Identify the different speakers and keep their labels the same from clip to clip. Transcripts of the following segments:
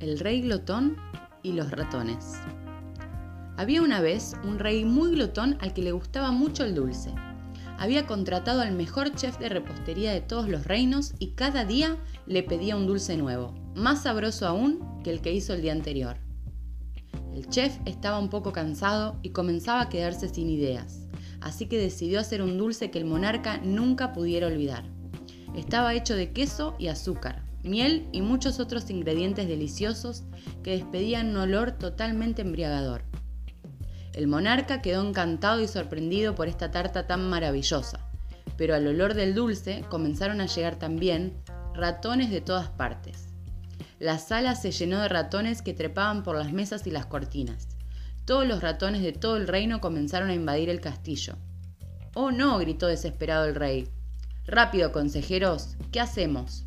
Speaker 1: El rey glotón y los ratones. Había una vez un rey muy glotón al que le gustaba mucho el dulce. Había contratado al mejor chef de repostería de todos los reinos y cada día le pedía un dulce nuevo, más sabroso aún que el que hizo el día anterior. El chef estaba un poco cansado y comenzaba a quedarse sin ideas, así que decidió hacer un dulce que el monarca nunca pudiera olvidar. Estaba hecho de queso y azúcar, miel y muchos otros ingredientes deliciosos que despedían un olor totalmente embriagador. El monarca quedó encantado y sorprendido por esta tarta tan maravillosa, pero al olor del dulce comenzaron a llegar también ratones de todas partes. La sala se llenó de ratones que trepaban por las mesas y las cortinas. Todos los ratones de todo el reino comenzaron a invadir el castillo. Oh no, gritó desesperado el rey. Rápido, consejeros, ¿qué hacemos?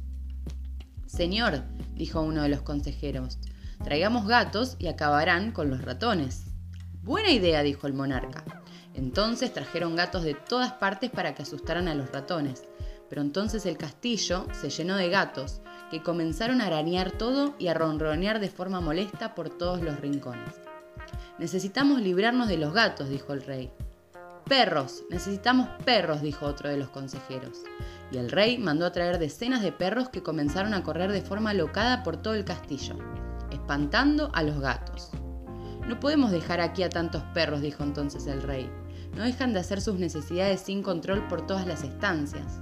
Speaker 1: Señor, dijo uno de los consejeros, traigamos gatos y acabarán con los ratones. Buena idea, dijo el monarca. Entonces trajeron gatos de todas partes para que asustaran a los ratones. Pero entonces el castillo se llenó de gatos, que comenzaron a arañar todo y a ronronear de forma molesta por todos los rincones. Necesitamos librarnos de los gatos, dijo el rey. Perros, necesitamos perros, dijo otro de los consejeros. Y el rey mandó a traer decenas de perros que comenzaron a correr de forma alocada por todo el castillo, espantando a los gatos. No podemos dejar aquí a tantos perros, dijo entonces el rey. No dejan de hacer sus necesidades sin control por todas las estancias.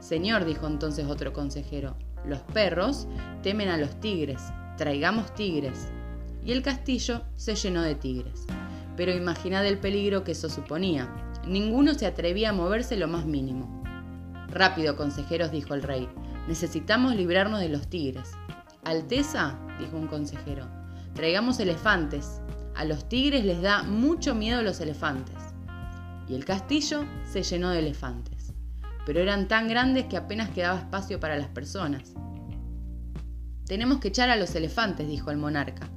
Speaker 1: Señor, dijo entonces otro consejero, los perros temen a los tigres, traigamos tigres. Y el castillo se llenó de tigres pero imaginad el peligro que eso suponía. Ninguno se atrevía a moverse lo más mínimo. Rápido, consejeros, dijo el rey. Necesitamos librarnos de los tigres. Alteza, dijo un consejero, traigamos elefantes. A los tigres les da mucho miedo los elefantes. Y el castillo se llenó de elefantes. Pero eran tan grandes que apenas quedaba espacio para las personas. Tenemos que echar a los elefantes, dijo el monarca.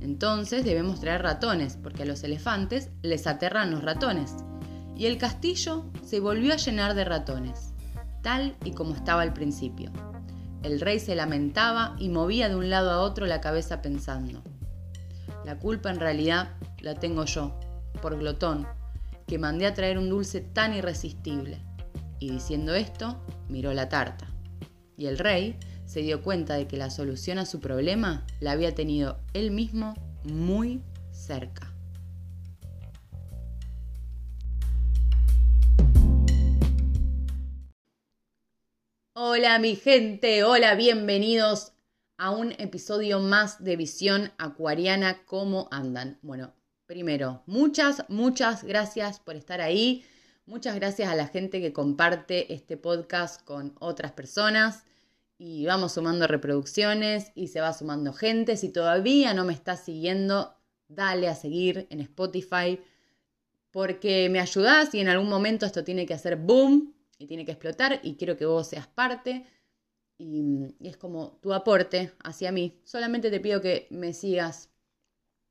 Speaker 1: Entonces debemos traer ratones, porque a los elefantes les aterran los ratones. Y el castillo se volvió a llenar de ratones, tal y como estaba al principio. El rey se lamentaba y movía de un lado a otro la cabeza pensando. La culpa en realidad la tengo yo, por glotón, que mandé a traer un dulce tan irresistible. Y diciendo esto, miró la tarta. Y el rey se dio cuenta de que la solución a su problema la había tenido él mismo muy cerca. Hola mi gente, hola, bienvenidos a un episodio más de Visión Acuariana. ¿Cómo andan? Bueno, primero, muchas, muchas gracias por estar ahí. Muchas gracias a la gente que comparte este podcast con otras personas y vamos sumando reproducciones y se va sumando gente. Si todavía no me estás siguiendo, dale a seguir en Spotify porque me ayudas y en algún momento esto tiene que hacer boom y tiene que explotar y quiero que vos seas parte. Y, es como tu aporte hacia mí. Solamente te pido que me sigas.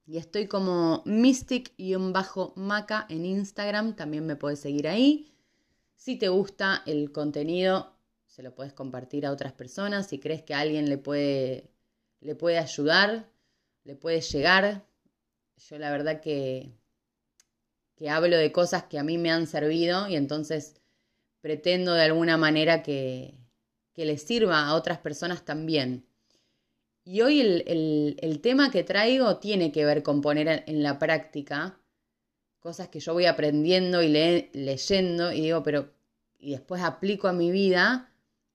Speaker 1: Y estoy como mystic-maca en Instagram. También me puedes seguir ahí. Si te gusta el contenido, se lo puedes compartir a otras personas, si crees que a alguien le puede, le puede ayudar, le puede llegar. Yo la verdad que, que hablo de cosas que a mí me han servido y entonces pretendo de alguna manera que, que les sirva a otras personas también. Y hoy el, el, tema que traigo tiene que ver con poner en la práctica cosas que yo voy aprendiendo y leyendo y digo, pero y después aplico a mi vida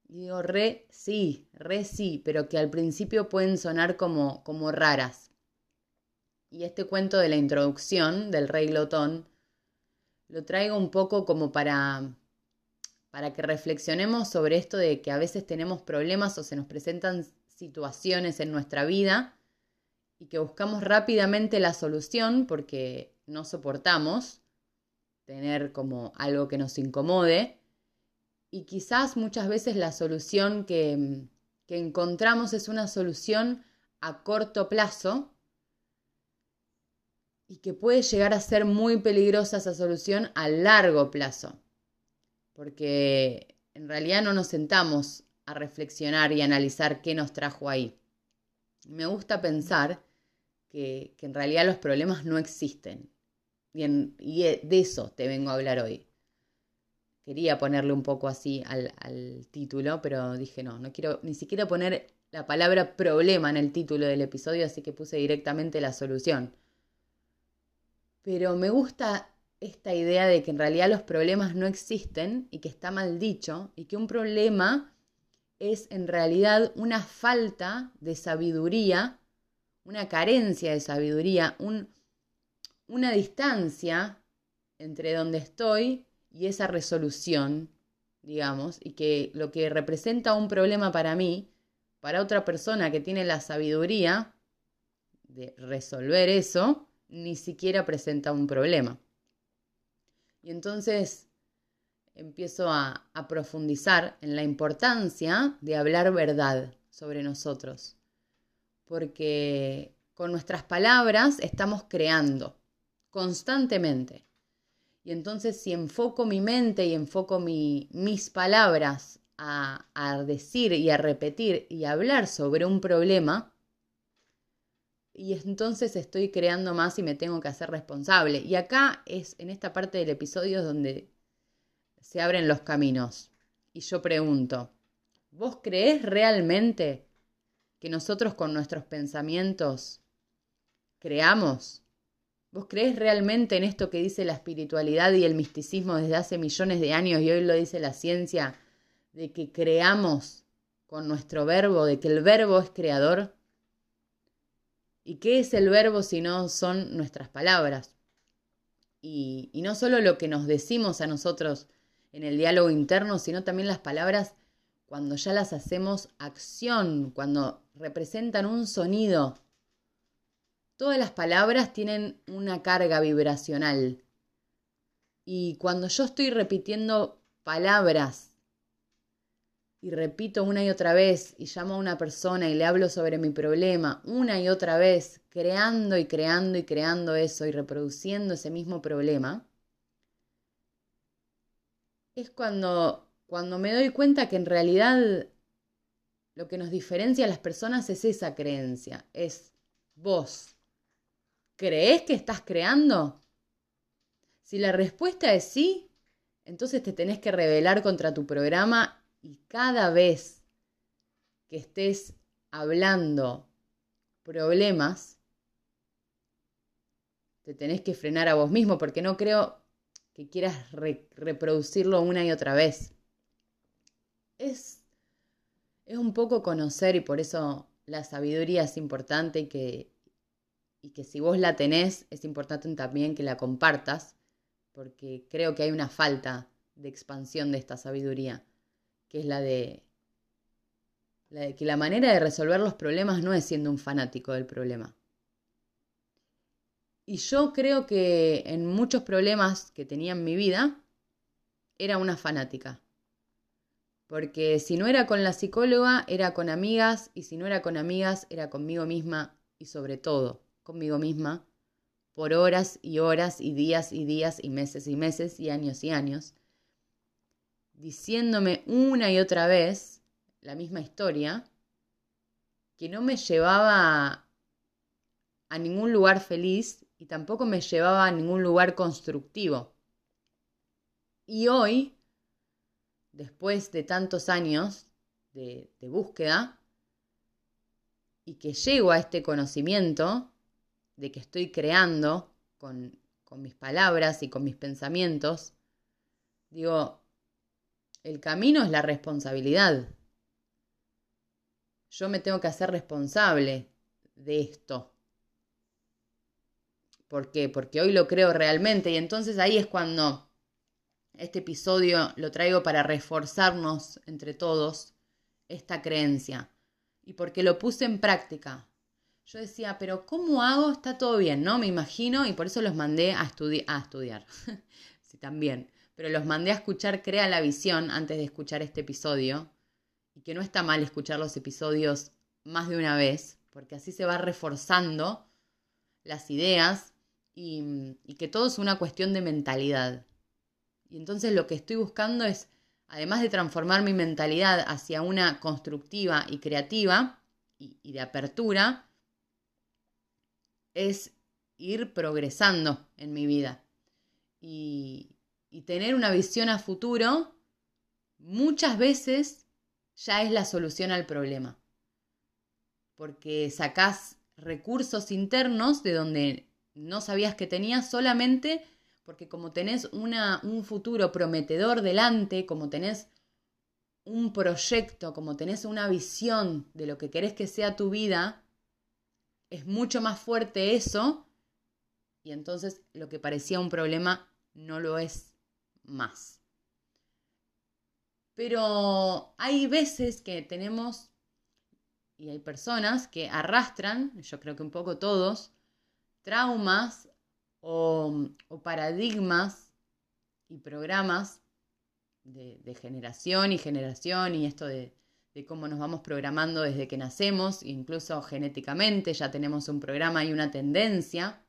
Speaker 1: y digo, re sí, re sí, pero que al principio pueden sonar como, como raras. Y este cuento de la introducción del rey glotón lo traigo un poco como para, para que reflexionemos sobre esto de que a veces tenemos problemas o se nos presentan situaciones en nuestra vida y que buscamos rápidamente la solución porque no soportamos tener como algo que nos incomode. Y quizás muchas veces la solución que, que encontramos es una solución a corto plazo y que puede llegar a ser muy peligrosa esa solución a largo plazo, porque en realidad no nos sentamos a reflexionar y analizar qué nos trajo ahí. Me gusta pensar que, en realidad los problemas no existen. Y, y, de eso te vengo a hablar hoy. Quería ponerle un poco así al, al título, pero dije no, no quiero ni siquiera poner la palabra problema en el título del episodio, así que puse directamente la solución. Pero me gusta esta idea de que en realidad los problemas no existen y que está mal dicho y que un problema es en realidad una falta de sabiduría, una carencia de sabiduría, una distancia entre donde estoy y esa resolución, digamos, y que lo que representa un problema para mí, para otra persona que tiene la sabiduría de resolver eso, ni siquiera presenta un problema. Y entonces empiezo a, profundizar en la importancia de hablar verdad sobre nosotros. Porque con nuestras palabras estamos creando constantemente. Y entonces si enfoco mi mente y enfoco mis palabras a, decir y a repetir y hablar sobre un problema, y entonces estoy creando más y me tengo que hacer responsable. Y acá es en esta parte del episodio donde se abren los caminos. Y yo pregunto, ¿vos creés realmente que nosotros con nuestros pensamientos creamos? ¿Vos creés realmente en esto que dice la espiritualidad y el misticismo desde hace millones de años y hoy lo dice la ciencia, de que creamos con nuestro verbo, de que el verbo es creador? ¿Y qué es el verbo si no son nuestras palabras? Y, no solo lo que nos decimos a nosotros en el diálogo interno, sino también las palabras cuando ya las hacemos acción, cuando representan un sonido. Todas las palabras tienen una carga vibracional. Y cuando yo estoy repitiendo palabras y repito una y otra vez y llamo a una persona y le hablo sobre mi problema una y otra vez, creando y creando y creando eso y reproduciendo ese mismo problema, es cuando, cuando me doy cuenta que en realidad lo que nos diferencia a las personas es esa creencia, es vos. ¿Crees que estás creando? Si la respuesta es sí, entonces te tenés que rebelar contra tu programa y cada vez que estés hablando problemas, te tenés que frenar a vos mismo porque no creo que quieras reproducirlo una y otra vez. Es, es un poco conocer y por eso la sabiduría es importante y que, y que si vos la tenés es importante también que la compartas porque creo que hay una falta de expansión de esta sabiduría que es la de, la de que la manera de resolver los problemas no es siendo un fanático del problema. Y yo creo que en muchos problemas que tenía en mi vida era una fanática. Porque si no era con la psicóloga, era con amigas, y si no era con amigas, era conmigo misma y sobre todo conmigo misma, por horas y horas y días y días y meses y meses y años y años diciéndome una y otra vez la misma historia, que no me llevaba a ningún lugar feliz y tampoco me llevaba a ningún lugar constructivo. Y hoy, después de tantos años de, búsqueda, y que llego a este conocimiento de que estoy creando con, con mis palabras y con mis pensamientos, digo, el camino es la responsabilidad. Yo me tengo que hacer responsable de esto. ¿Por qué? Porque hoy lo creo realmente y entonces ahí es cuando este episodio lo traigo para reforzarnos entre todos esta creencia y porque lo puse en práctica. Yo decía, pero ¿cómo hago? Está todo bien, ¿no? Me imagino y por eso los mandé a, estudiar. sí, también pero los mandé a escuchar Crea la Visión antes de escuchar este episodio. Y que no está mal escuchar los episodios más de una vez, porque así se va reforzando las ideas y, y que todo es una cuestión de mentalidad. Y entonces lo que estoy buscando es, además de transformar mi mentalidad hacia una constructiva y creativa, y de apertura es ir progresando en mi vida y, tener una visión a futuro muchas veces ya es la solución al problema. Porque sacás recursos internos de donde no sabías que tenías solamente porque como tenés una, un futuro prometedor delante, como tenés un proyecto, como tenés una visión de lo que querés que sea tu vida, es mucho más fuerte eso y entonces lo que parecía un problema no lo es más. Pero hay veces que tenemos, y hay personas que arrastran, yo creo que un poco todos, traumas o, paradigmas y programas de, generación y generación y esto de, de cómo nos vamos programando desde que nacemos, incluso genéticamente ya tenemos un programa y una tendencia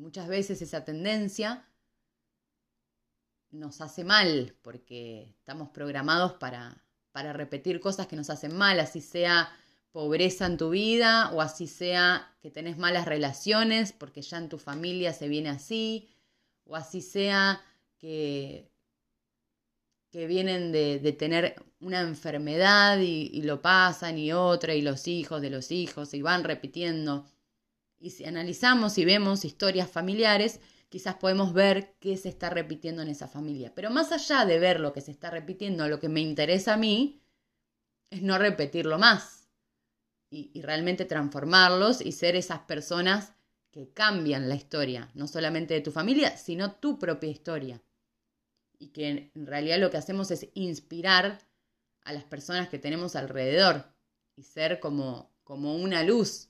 Speaker 1: Muchas veces esa tendencia nos hace mal porque estamos programados para, para repetir cosas que nos hacen mal, así sea pobreza en tu vida o así sea que tenés malas relaciones porque ya en tu familia se viene así o así sea que, que vienen de, tener una enfermedad y, y, lo pasan y otra y los hijos de los hijos y van repitiendo. Y si analizamos y vemos historias familiares, quizás podemos ver qué se está repitiendo en esa familia. Pero más allá de ver lo que se está repitiendo, lo que me interesa a mí es no repetirlo más y, realmente transformarlos y ser esas personas que cambian la historia, no solamente de tu familia, sino tu propia historia. Y que en realidad lo que hacemos es inspirar a las personas que tenemos alrededor y ser como, como una luz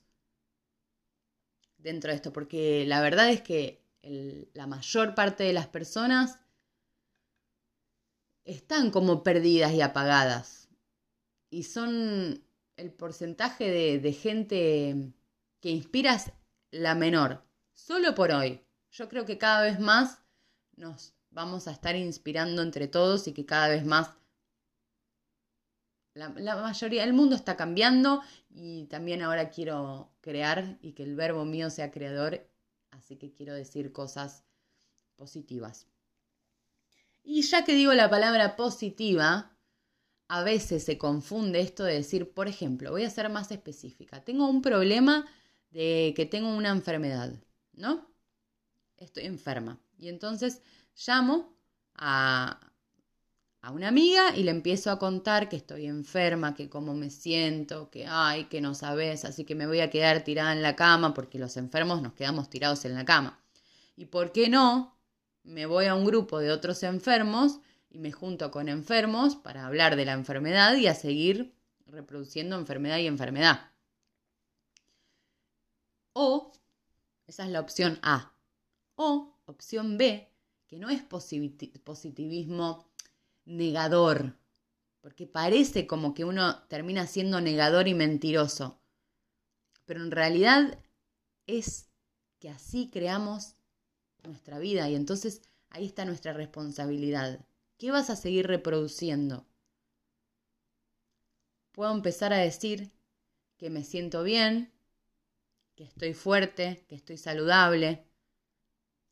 Speaker 1: dentro de esto, porque la verdad es que la mayor parte de las personas están como perdidas y apagadas. Y son el porcentaje de, gente que inspiras la menor, solo por hoy. Yo creo que cada vez más nos vamos a estar inspirando entre todos y que cada vez más la, mayoría, el mundo está cambiando y también ahora quiero crear y que el verbo mío sea creador, así que quiero decir cosas positivas. Y ya que digo la palabra positiva, a veces se confunde esto de decir, por ejemplo, voy a ser más específica, tengo un problema de que tengo una enfermedad, ¿no? Estoy enferma. Y entonces llamo a, a una amiga y le empiezo a contar que estoy enferma, que cómo me siento, que ay, que no sabes, así que me voy a quedar tirada en la cama porque los enfermos nos quedamos tirados en la cama. ¿Y por qué no? Me voy a un grupo de otros enfermos y me junto con enfermos para hablar de la enfermedad y a seguir reproduciendo enfermedad y enfermedad. O, esa es la opción A. O, opción B, que no es positivismo negador, porque parece como que uno termina siendo negador y mentiroso, pero en realidad es que así creamos nuestra vida y entonces ahí está nuestra responsabilidad. ¿Qué vas a seguir reproduciendo? Puedo empezar a decir que me siento bien, que estoy fuerte, que estoy saludable,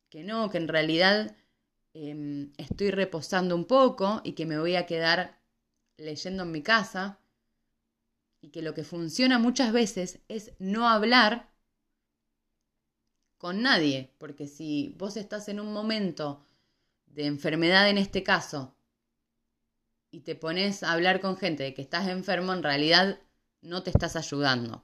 Speaker 1: que no, que en realidad Em, estoy reposando un poco y que me voy a quedar leyendo en mi casa y que lo que funciona muchas veces es no hablar con nadie, porque si vos estás en un momento de enfermedad en este caso y te pones a hablar con gente de que estás enfermo, en realidad no te estás ayudando.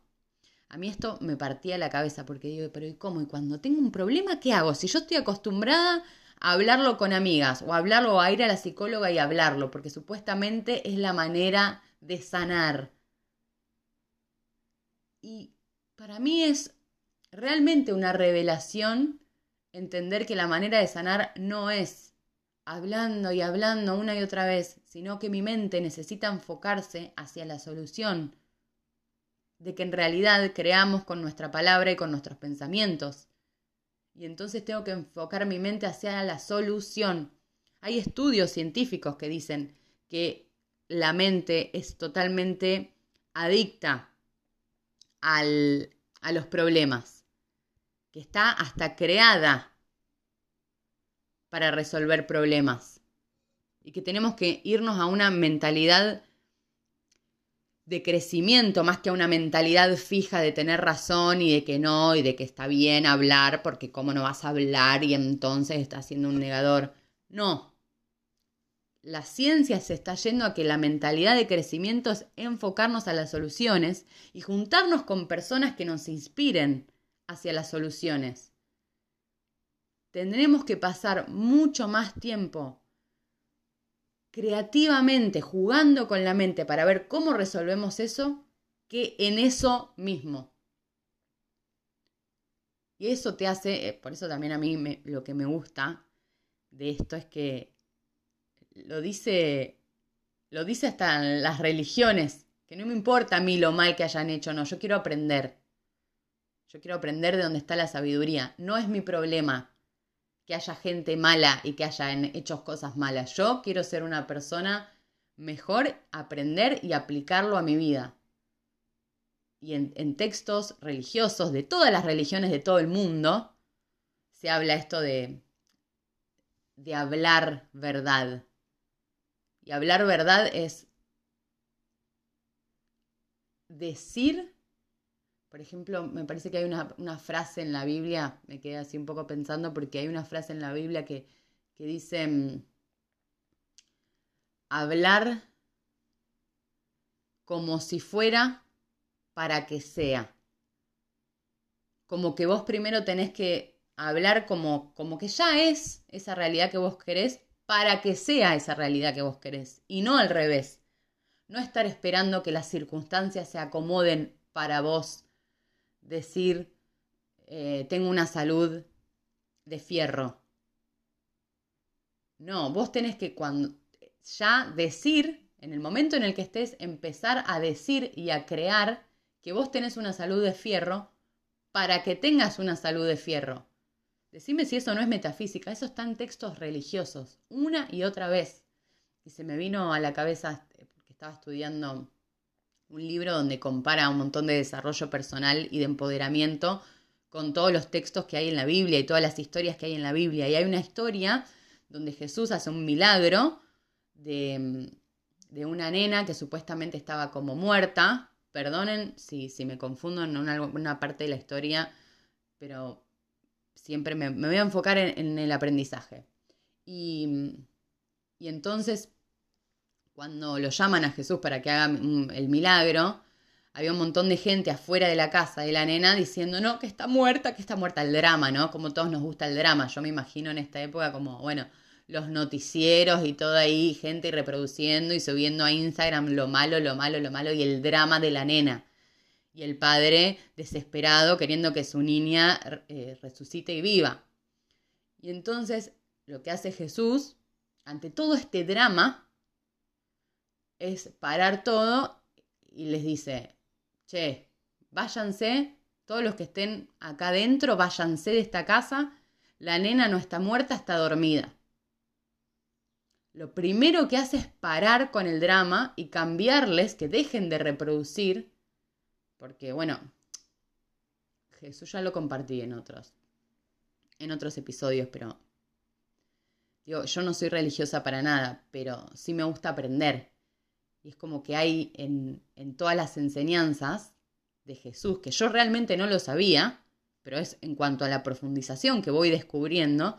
Speaker 1: A mí esto me partía la cabeza porque digo, pero ¿y cómo? ¿Y cuando tengo un problema, qué hago? Si yo estoy acostumbrada hablarlo con amigas o hablarlo o a ir a la psicóloga y hablarlo, porque supuestamente es la manera de sanar. Y para mí es realmente una revelación entender que la manera de sanar no es hablando y hablando una y otra vez, sino que mi mente necesita enfocarse hacia la solución, de que en realidad creamos con nuestra palabra y con nuestros pensamientos y entonces tengo que enfocar mi mente hacia la solución. Hay estudios científicos que dicen que la mente es totalmente adicta al, a los problemas, que está hasta creada para resolver problemas y que tenemos que irnos a una mentalidad de crecimiento más que a una mentalidad fija de tener razón y de que no y de que está bien hablar porque cómo no vas a hablar y entonces estás siendo un negador. No. La ciencia se está yendo a que la mentalidad de crecimiento es enfocarnos a las soluciones y juntarnos con personas que nos inspiren hacia las soluciones. Tendremos que pasar mucho más tiempo creativamente, jugando con la mente para ver cómo resolvemos eso, que en eso mismo. Y eso te hace, eh, por eso también a mí lo que me gusta de esto es que lo dice, lo dice hasta las religiones, que no me importa a mí lo mal que hayan hecho, no, yo quiero aprender. Yo quiero aprender de dónde está la sabiduría. No es mi problema que haya gente mala y que hayan hecho cosas malas. Yo quiero ser una persona mejor, aprender y aplicarlo a mi vida. Y en, textos religiosos de todas las religiones de todo el mundo se habla esto de, de hablar verdad. Y hablar verdad es decir por ejemplo, me parece que hay una, frase en la Biblia, me quedé así un poco pensando porque hay una frase en la Biblia que, dice mm, hablar como si fuera para que sea. Como que vos primero tenés que hablar como, como que ya es esa realidad que vos querés para que sea esa realidad que vos querés y no al revés. No estar esperando que las circunstancias se acomoden para vos decir, eh, tengo una salud de fierro. No, vos tenés que cuando ya decir, en el momento en el que estés, empezar a decir y a crear que vos tenés una salud de fierro para que tengas una salud de fierro. Decime si eso no es metafísica, eso está en textos religiosos, una y otra vez. Y se me vino a la cabeza, porque estaba estudiando un libro donde compara un montón de desarrollo personal y de empoderamiento con todos los textos que hay en la Biblia y todas las historias que hay en la Biblia. Y hay una historia donde Jesús hace un milagro de, una nena que supuestamente estaba como muerta. Perdonen si, si me confundo en una, parte de la historia, pero siempre me, voy a enfocar en, el aprendizaje. Y, y entonces cuando lo llaman a Jesús para que haga el milagro, había un montón de gente afuera de la casa de la nena diciendo, no, que está muerta, que está muerta, el drama, ¿no? Como todos nos gusta el drama. Yo me imagino en esta época como, bueno, los noticieros y todo ahí, gente reproduciendo y subiendo a Instagram lo malo, lo malo, lo malo y el drama de la nena. Y el padre desesperado queriendo que su niña eh, resucite y viva. Y entonces lo que hace Jesús, ante todo este drama, es parar todo y les dice, che, váyanse, todos los que estén acá adentro, váyanse de esta casa, la nena no está muerta, está dormida. Lo primero que hace es parar con el drama y cambiarles, que dejen de reproducir, porque bueno, Jesús ya lo compartí en otros, en otros episodios, pero digo, yo no soy religiosa para nada, pero sí me gusta aprender y es como que hay en, todas las enseñanzas de Jesús, que yo realmente no lo sabía, pero es en cuanto a la profundización que voy descubriendo,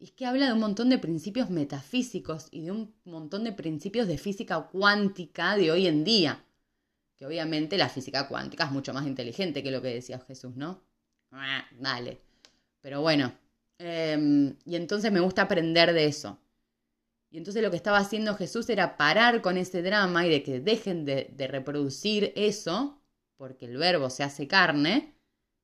Speaker 1: es que habla de un montón de principios metafísicos y de un montón de principios de física cuántica de hoy en día. Que obviamente la física cuántica es mucho más inteligente que lo que decía Jesús, ¿no? Ah, dale. Pero bueno, em, y entonces me gusta aprender de eso. Y entonces lo que estaba haciendo Jesús era parar con ese drama y de que dejen de, reproducir eso, porque el verbo se hace carne,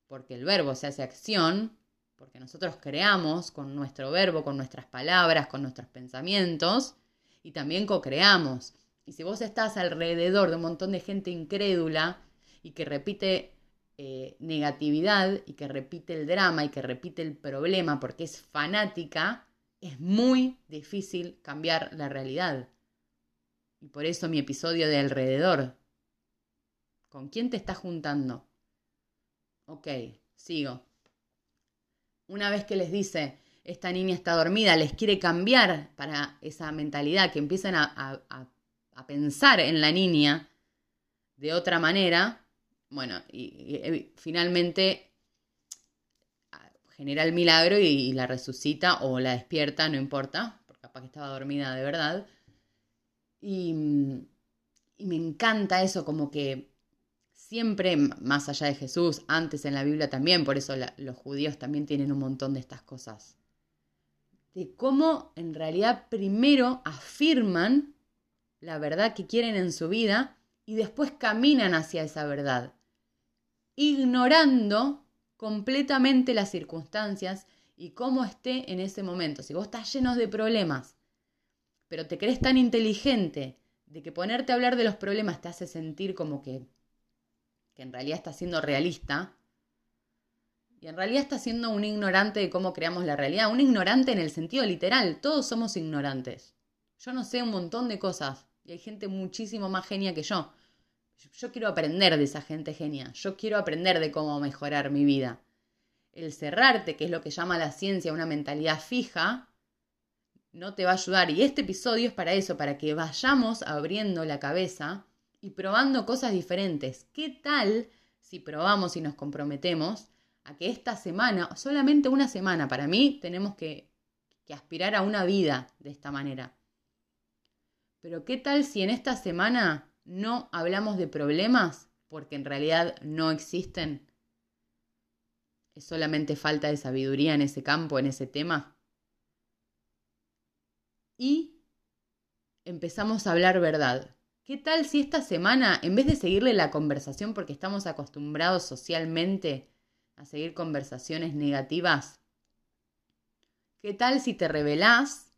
Speaker 1: porque el verbo se hace acción, porque nosotros creamos con nuestro verbo, con nuestras palabras, con nuestros pensamientos, y también co-creamos. Y si vos estás alrededor de un montón de gente incrédula y que repite eh, negatividad y que repite el drama y que repite el problema porque es fanática, es muy difícil cambiar la realidad. Y por eso mi episodio de alrededor. ¿Con quién te estás juntando? Ok, sigo. Una vez que les dice, esta niña está dormida, les quiere cambiar para esa mentalidad, que empiezan a, a pensar en la niña de otra manera, bueno, y, finalmente ah, genera el milagro y, la resucita o la despierta, no importa, porque capaz que estaba dormida de verdad. Y, me encanta eso, como que siempre, más allá de Jesús, antes en la Biblia también, por eso los judíos también tienen un montón de estas cosas, de cómo en realidad primero afirman la verdad que quieren en su vida y después caminan hacia esa verdad, ignorando completamente las circunstancias y cómo esté en ese momento. Si vos estás lleno de problemas, pero te crees tan inteligente de que ponerte a hablar de los problemas te hace sentir como que, que en realidad estás siendo realista, y en realidad estás siendo un ignorante de cómo creamos la realidad, un ignorante en el sentido literal, todos somos ignorantes. Yo no sé un montón de cosas, y hay gente muchísimo más genia que yo. Yo quiero aprender de esa gente genia. Yo quiero aprender de cómo mejorar mi vida. El cerrarte, que es lo que llama la ciencia una mentalidad fija, no te va a ayudar. Y este episodio es para eso, para que vayamos abriendo la cabeza y probando cosas diferentes. ¿Qué tal si probamos y nos comprometemos a que esta semana, solamente una semana, para mí tenemos que, que aspirar a una vida de esta manera? Pero ¿qué tal si en esta semana no hablamos de problemas porque en realidad no existen? ¿Es solamente falta de sabiduría en ese campo, en ese tema? Y empezamos a hablar verdad. ¿Qué tal si esta semana, en vez de seguirle la conversación porque estamos acostumbrados socialmente a seguir conversaciones negativas, ¿qué tal si te revelás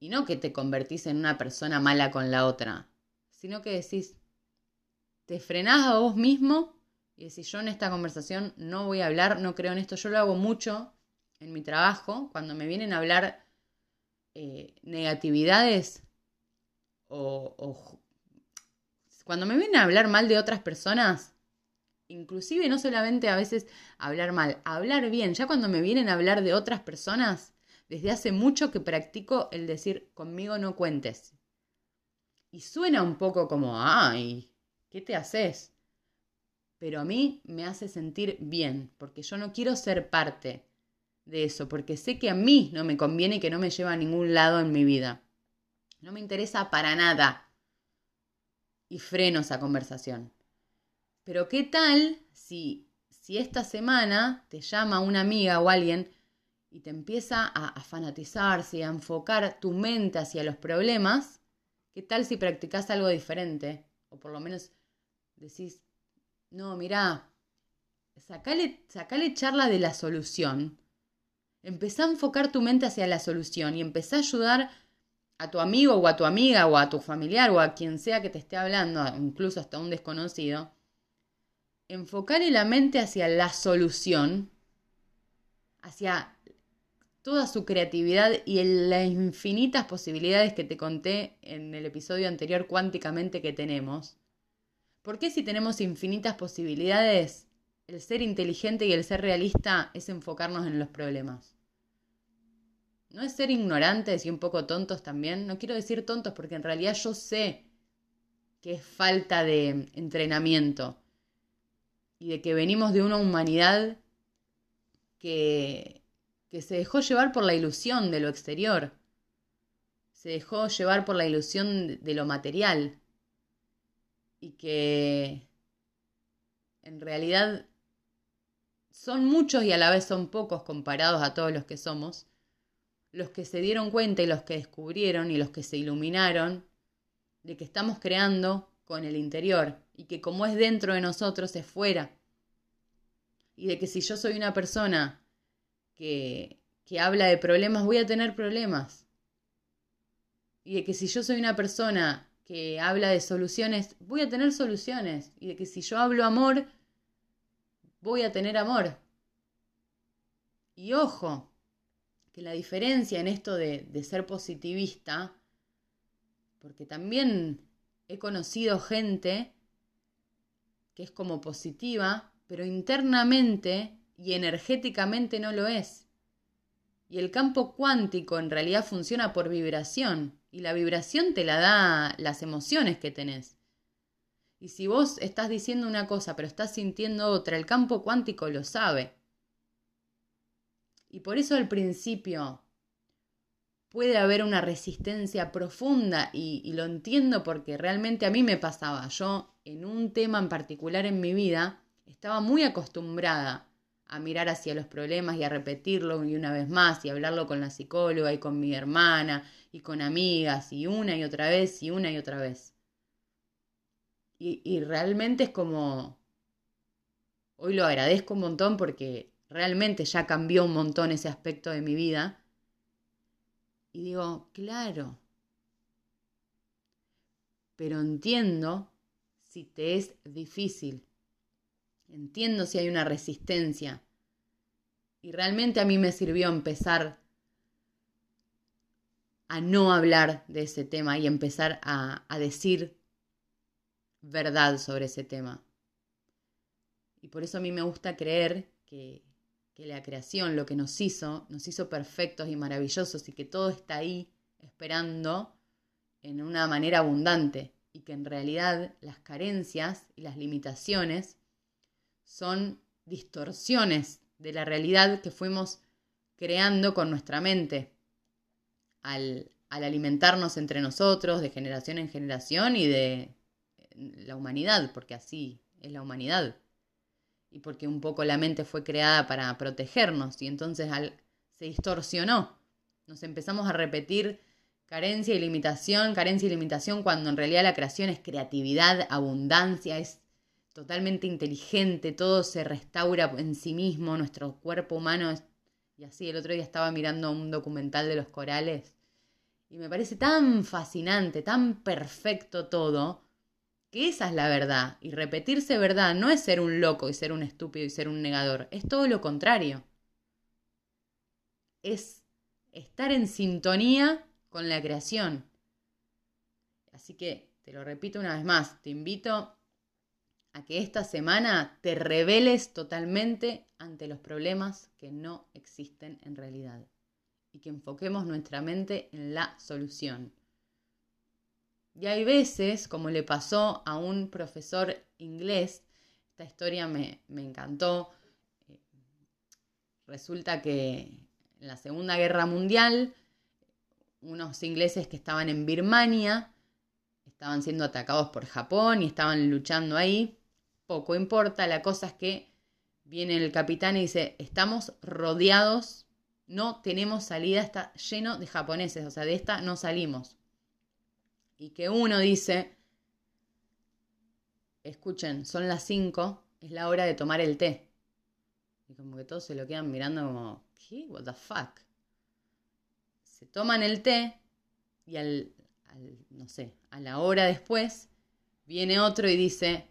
Speaker 1: y no que te convertís en una persona mala con la otra, sino que decís, te frenás a vos mismo y decís, yo en esta conversación no voy a hablar, no creo en esto. Yo lo hago mucho en mi trabajo, cuando me vienen a hablar eh, negatividades o, o cuando me vienen a hablar mal de otras personas, inclusive no solamente a veces hablar mal, hablar bien, ya cuando me vienen a hablar de otras personas, desde hace mucho que practico el decir conmigo no cuentes. Y suena un poco como, ay, ¿qué te haces? Pero a mí me hace sentir bien, porque yo no quiero ser parte de eso, porque sé que a mí no me conviene que no me lleva a ningún lado en mi vida. No me interesa para nada. Y freno esa conversación. Pero ¿qué tal si, si esta semana te llama una amiga o alguien y te empieza a, fanatizarse y a enfocar tu mente hacia los problemas, ¿qué tal si practicas algo diferente? O por lo menos decís, no, mirá, sacale, sacale charla de la solución. Empezá a enfocar tu mente hacia la solución y empezá a ayudar a tu amigo o a tu amiga o a tu familiar o a quien sea que te esté hablando, incluso hasta un desconocido. Enfocarle la mente hacia la solución, hacia toda su creatividad y las infinitas posibilidades que te conté en el episodio anterior cuánticamente que tenemos. ¿Por qué si tenemos infinitas posibilidades, el ser inteligente y el ser realista es enfocarnos en los problemas? ¿No es ser ignorantes y un poco tontos también? No quiero decir tontos porque en realidad yo sé que es falta de entrenamiento y de que venimos de una humanidad que que se dejó llevar por la ilusión de lo exterior, se dejó llevar por la ilusión de lo material y que en realidad son muchos y a la vez son pocos comparados a todos los que somos, los que se dieron cuenta y los que descubrieron y los que se iluminaron de que estamos creando con el interior y que como es dentro de nosotros es fuera. Y de que si yo soy una persona que, habla de problemas, voy a tener problemas. Y de que si yo soy una persona que habla de soluciones, voy a tener soluciones. Y de que si yo hablo amor, voy a tener amor. Y ojo, que la diferencia en esto de, de, ser positivista, porque también he conocido gente que es como positiva, pero internamente y energéticamente no lo es. Y el campo cuántico en realidad funciona por vibración, y la vibración te la da las emociones que tenés. Y si vos estás diciendo una cosa pero estás sintiendo otra, el campo cuántico lo sabe. Y por eso al principio puede haber una resistencia profunda y, lo entiendo porque realmente a mí me pasaba. Yo en un tema en particular en mi vida estaba muy acostumbrada a mirar hacia los problemas y a repetirlo y una vez más y hablarlo con la psicóloga y con mi hermana y con amigas y una y otra vez y una y otra vez. Y, y realmente es como, hoy lo agradezco un montón porque realmente ya cambió un montón ese aspecto de mi vida. Y digo, claro, pero entiendo si te es difícil Entiendo si hay una resistencia. Y realmente a mí me sirvió empezar a no hablar de ese tema y empezar a, decir verdad sobre ese tema. Y por eso a mí me gusta creer que, que la creación, lo que nos hizo, nos hizo perfectos y maravillosos y que todo está ahí esperando en una manera abundante y que en realidad las carencias y las limitaciones son distorsiones de la realidad que fuimos creando con nuestra mente al, alimentarnos entre nosotros de generación en generación y de la humanidad, porque así es la humanidad. Y porque un poco la mente fue creada para protegernos y entonces se distorsionó. Nos empezamos a repetir carencia y limitación, carencia y limitación, cuando en realidad la creación es creatividad, abundancia, es totalmente inteligente, todo se restaura en sí mismo, nuestro cuerpo humano Y así, el otro día estaba mirando un documental de los corales y me parece tan fascinante, tan perfecto todo, que esa es la verdad. Y repetirse verdad no es ser un loco y ser un estúpido y ser un negador, es todo lo contrario. Es estar en sintonía con la creación. Así que, te lo repito una vez más, te invito a que esta semana te reveles totalmente ante los problemas que no existen en realidad y que enfoquemos nuestra mente en la solución. Y hay veces, como le pasó a un profesor inglés, esta historia me, encantó, eh, resulta que en la Segunda Guerra Mundial, unos ingleses que estaban en Birmania, estaban siendo atacados por Japón y estaban luchando ahí, poco importa, la cosa es que viene el capitán y dice, estamos rodeados, no tenemos salida, está lleno de japoneses, o sea, de esta no salimos. Y que uno dice, escuchen, son las 5, es la hora de tomar el té. Y como que todos se lo quedan mirando como, ¿qué? What the fuck? Se toman el té y al, al no sé, a la hora después, viene otro y dice,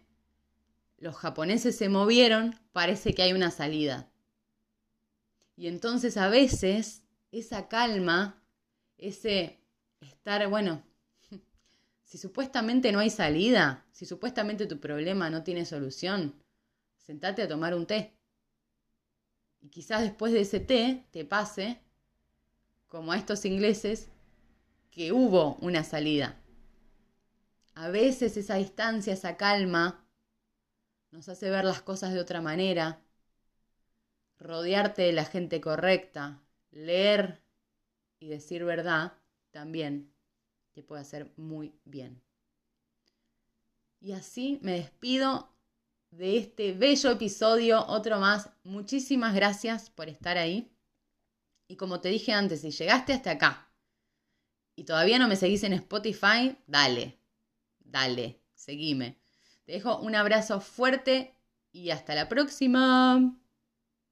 Speaker 1: los japoneses se movieron, parece que hay una salida. Y entonces a veces esa calma, ese estar, bueno, si supuestamente no hay salida, si supuestamente tu problema no tiene solución, sentate a tomar un té. Y quizás después de ese té te pase, como a estos ingleses, que hubo una salida. A veces esa distancia, esa calma, nos hace ver las cosas de otra manera, rodearte de la gente correcta, leer y decir verdad también te puede hacer muy bien. Y así me despido de este bello episodio, otro más. Muchísimas gracias por estar ahí. Y como te dije antes, si llegaste hasta acá y todavía no me seguís en Spotify, dale, dale, seguime. Te dejo un abrazo fuerte y hasta la próxima.